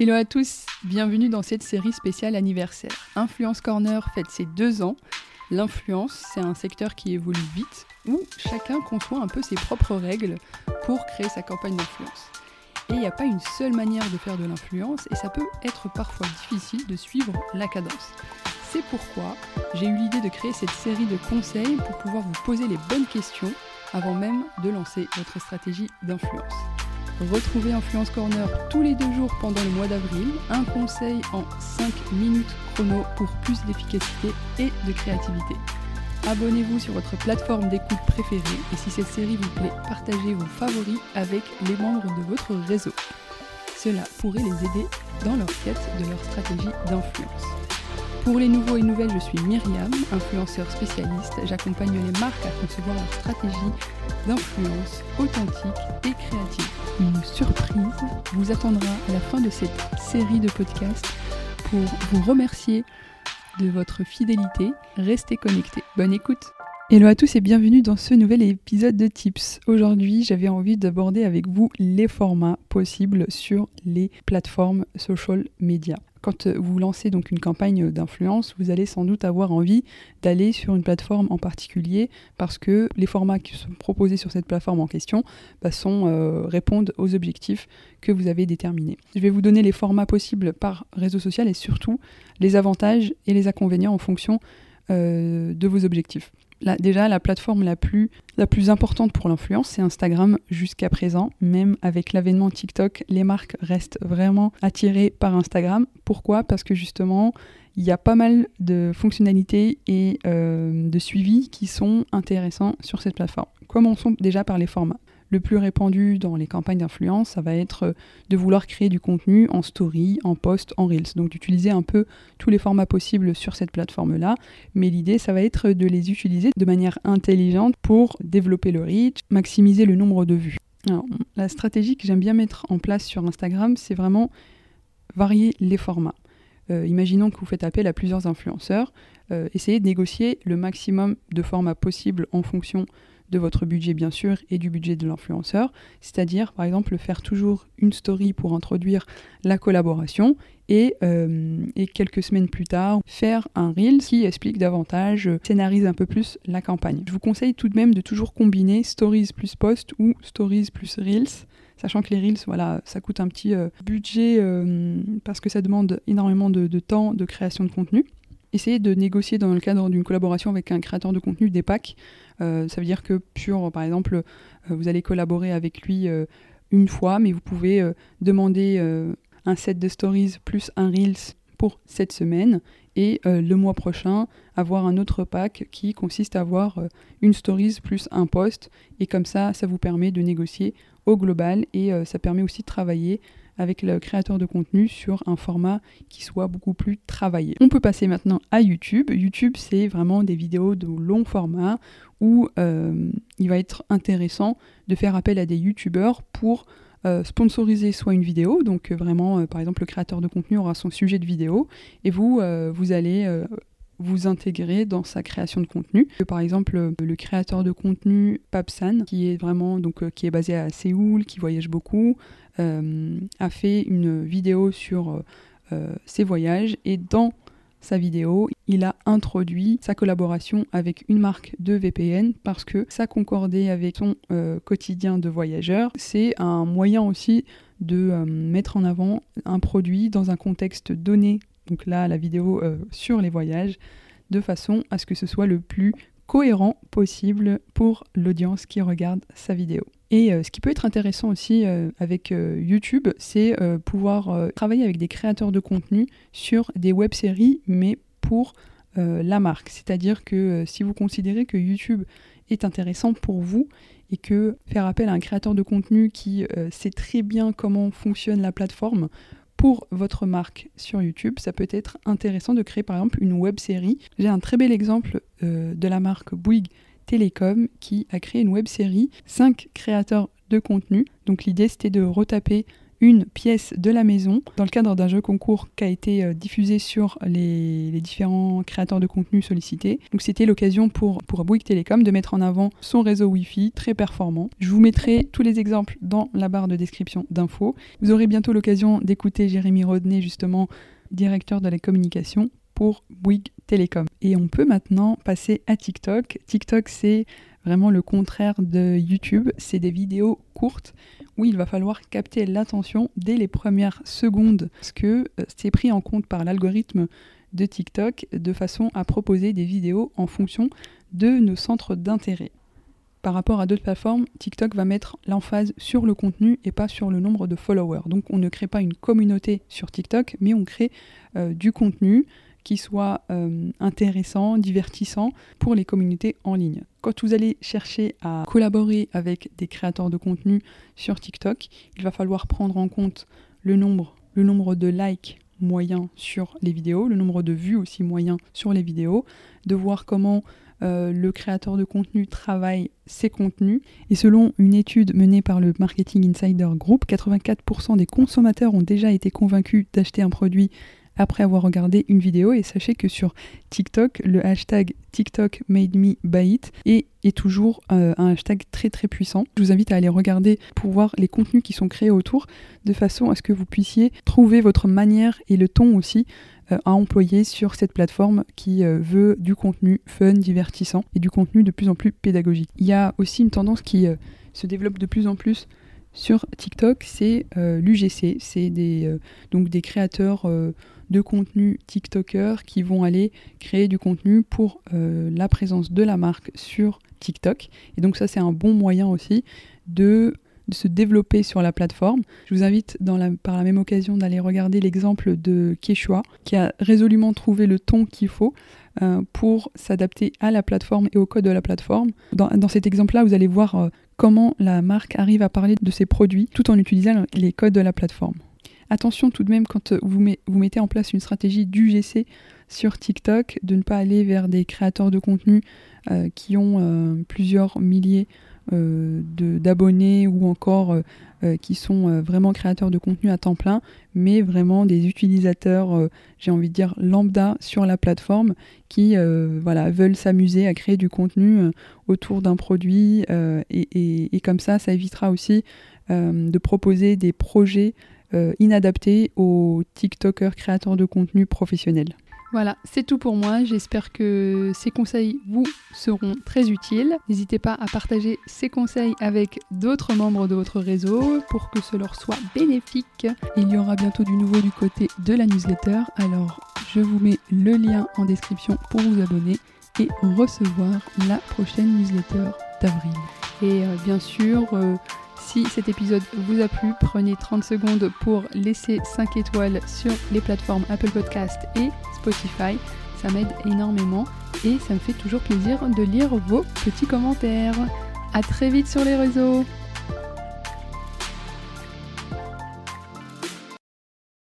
Hello à tous, bienvenue dans cette série spéciale anniversaire. Influence Corner fête ses deux ans. L'influence, c'est un secteur qui évolue vite, où chacun conçoit un peu ses propres règles pour créer sa campagne d'influence. Et il n'y a pas une seule manière de faire de l'influence, et ça peut être parfois difficile de suivre la cadence. C'est pourquoi j'ai eu l'idée de créer cette série de conseils pour pouvoir vous poser les bonnes questions avant même de lancer votre stratégie d'influence. Retrouvez Influence Corner tous les deux jours pendant le mois d'avril, un conseil en 5 minutes chrono pour plus d'efficacité et de créativité. Abonnez-vous sur votre plateforme d'écoute préférée et si cette série vous plaît, partagez vos favoris avec les membres de votre réseau. Cela pourrait les aider dans leur quête de leur stratégie d'influence. Pour les nouveaux et nouvelles, je suis Myriam, influenceur spécialiste. J'accompagne les marques à concevoir leur stratégie d'influence authentique et créative. Une surprise vous attendra à la fin de cette série de podcasts pour vous remercier de votre fidélité. Restez connectés. Bonne écoute. Hello à tous et bienvenue dans ce nouvel épisode de Tips. Aujourd'hui, j'avais envie d'aborder avec vous les formats possibles sur les plateformes social media. Quand vous lancez donc une campagne d'influence, vous allez sans doute avoir envie d'aller sur une plateforme en particulier parce que les formats qui sont proposés sur cette plateforme en question bah, euh, répondent aux objectifs que vous avez déterminés. Je vais vous donner les formats possibles par réseau social et surtout les avantages et les inconvénients en fonction euh, de vos objectifs déjà, la plateforme la plus, importante pour l'influence, c'est Instagram jusqu'à présent. Même avec l'avènement TikTok, les marques restent vraiment attirées par Instagram. Pourquoi? Parce que justement, il y a pas mal de fonctionnalités et euh, de suivi qui sont intéressants sur cette plateforme. Commençons déjà par les formats le plus répandu dans les campagnes d'influence, ça va être euh, de vouloir créer du contenu en story, en post, en reels. Donc d'utiliser un peu tous les formats possibles sur cette plateforme-là. Mais l'idée, ça va être de les utiliser de manière intelligente pour développer le reach, maximiser le nombre de vues. La stratégie que j'aime bien mettre en place sur Instagram, c'est vraiment varier les formats. Euh, imaginons que vous faites appel à plusieurs influenceurs, euh, essayez de négocier le maximum de formats possibles en fonction de votre budget bien sûr et du budget de l'influenceur, c'est-à-dire par exemple faire toujours une story pour introduire la collaboration et, euh, et, quelques semaines plus tard faire un reel qui explique davantage, scénarise un peu plus la campagne. Je vous conseille tout de même de toujours combiner stories plus post ou stories plus reels sachant que les Reels, voilà, ça coûte un petit euh, budget euh, parce que ça demande énormément de, temps de création de contenu. Essayez de négocier dans le cadre d'une collaboration avec un créateur de contenu des packs euh, ça veut dire que sur, par exemple, euh, vous allez collaborer avec lui euh, une fois, mais vous pouvez demander un set de stories plus un Reels pour cette semaine et le mois prochain avoir un autre pack qui consiste à avoir une stories plus un post. Et comme ça ça vous permet de négocier au global et ça permet aussi de travailler avec le créateur de contenu sur un format qui soit beaucoup plus travaillé. On peut passer maintenant à YouTube. YouTube, c'est vraiment des vidéos de long format où euh, il va être intéressant de faire appel à des YouTubeurs pour euh, sponsoriser soit une vidéo, donc euh, vraiment, par exemple, le créateur de contenu aura son sujet de vidéo, et vous, vous allez vous intégrer dans sa création de contenu. Par exemple, le créateur de contenu Papsan, qui est vraiment donc qui est basé à Séoul, qui voyage beaucoup, euh, a fait une vidéo sur euh, ses voyages et dans sa vidéo, il a introduit sa collaboration avec une marque de VPN parce que ça concordait avec son euh, quotidien de voyageur. C'est un moyen aussi de mettre en avant un produit dans un contexte donné, donc là la vidéo sur les voyages, de façon à ce que ce soit le plus cohérent possible pour l'audience qui regarde sa vidéo. Et euh, ce qui peut être intéressant aussi euh, avec euh, YouTube, c'est pouvoir travailler avec des créateurs de contenu sur des web-séries, mais pour la marque. C'est-à-dire que si vous considérez que YouTube est intéressant pour vous et que faire appel à un créateur de contenu qui sait très bien comment fonctionne la plateforme pour votre marque sur YouTube, ça peut être intéressant de créer par exemple une web série. J'ai un très bel exemple de la marque Bouygues Télécom qui a créé une web série, 5 créateurs de contenu. Donc l'idée c'était de retaper une pièce de la maison dans le cadre d'un jeu concours qui a été euh, diffusé sur les, différents créateurs de contenu sollicités. Donc c'était l'occasion pour, pour Bouygues Télécom de mettre en avant son réseau Wi-Fi très performant. Je vous mettrai tous les exemples dans la barre de description d'infos. Vous aurez bientôt l'occasion d'écouter Jérémy Rodney, justement directeur de la communication pour Bouygues Télécom. Et on peut maintenant passer à TikTok. TikTok, c'est vraiment le contraire de YouTube. C'est des vidéos courtes où il va falloir capter l'attention dès les premières secondes, parce que euh, c'est pris en compte par l'algorithme de TikTok de façon à proposer des vidéos en fonction de nos centres d'intérêt. Par rapport à d'autres plateformes, TikTok va mettre l'emphase sur le contenu et pas sur le nombre de followers. Donc on ne crée pas une communauté sur TikTok, mais on crée euh, du contenu soit euh, intéressant, divertissant pour les communautés en ligne. Quand vous allez chercher à collaborer avec des créateurs de contenu sur TikTok, il va falloir prendre en compte le nombre, de likes moyens sur les vidéos, le nombre de vues aussi moyens sur les vidéos, de voir comment euh, le créateur de contenu travaille ses contenus. Et selon une étude menée par le Marketing Insider Group, 84% des consommateurs ont déjà été convaincus d'acheter un produit après avoir regardé une vidéo. Et sachez que sur TikTok, le hashtag TikTok made me buy it est, toujours euh, un hashtag très très puissant. Je vous invite à aller regarder pour voir les contenus qui sont créés autour, de façon à ce que vous puissiez trouver votre manière et le ton aussi euh, à employer sur cette plateforme qui euh, veut du contenu fun, divertissant et du contenu de plus en plus pédagogique. Il y a aussi une tendance qui se développe de plus en plus sur TikTok, c'est l'UGC, c'est des, donc des créateurs de contenu TikTokers qui vont aller créer du contenu pour euh, la présence de la marque sur TikTok. Et donc ça c'est un bon moyen aussi de, se développer sur la plateforme. Je vous invite par la même occasion d'aller regarder l'exemple de Quechua qui a résolument trouvé le ton qu'il faut euh, pour s'adapter à la plateforme et au code de la plateforme. Dans, cet exemple-là, vous allez voir euh, comment la marque arrive à parler de ses produits tout en utilisant les codes de la plateforme. Attention tout de même quand euh, vous, mettez en place une stratégie d'UGC sur TikTok, de ne pas aller vers des créateurs de contenu euh, qui ont euh, plusieurs milliers d'abonnés ou encore qui sont vraiment créateurs de contenu à temps plein, mais vraiment des utilisateurs, j'ai envie de dire, lambda sur la plateforme qui voilà, veulent s'amuser à créer du contenu autour d'un produit et, comme ça, ça évitera aussi de proposer des projets euh, inadapté aux TikTokers créateurs de contenu professionnels. Voilà, c'est tout pour moi. J'espère que ces conseils vous seront très utiles. N'hésitez pas à partager ces conseils avec d'autres membres de votre réseau pour que ce leur soit bénéfique. Il y aura bientôt du nouveau du côté de la newsletter. Alors, je vous mets le lien en description pour vous abonner et recevoir la prochaine newsletter d'avril. Et euh, bien sûr, euh, si cet épisode vous a plu, prenez 30 secondes pour laisser 5 étoiles sur les plateformes Apple Podcast et Spotify. Ça m'aide énormément et ça me fait toujours plaisir de lire vos petits commentaires. A très vite sur les réseaux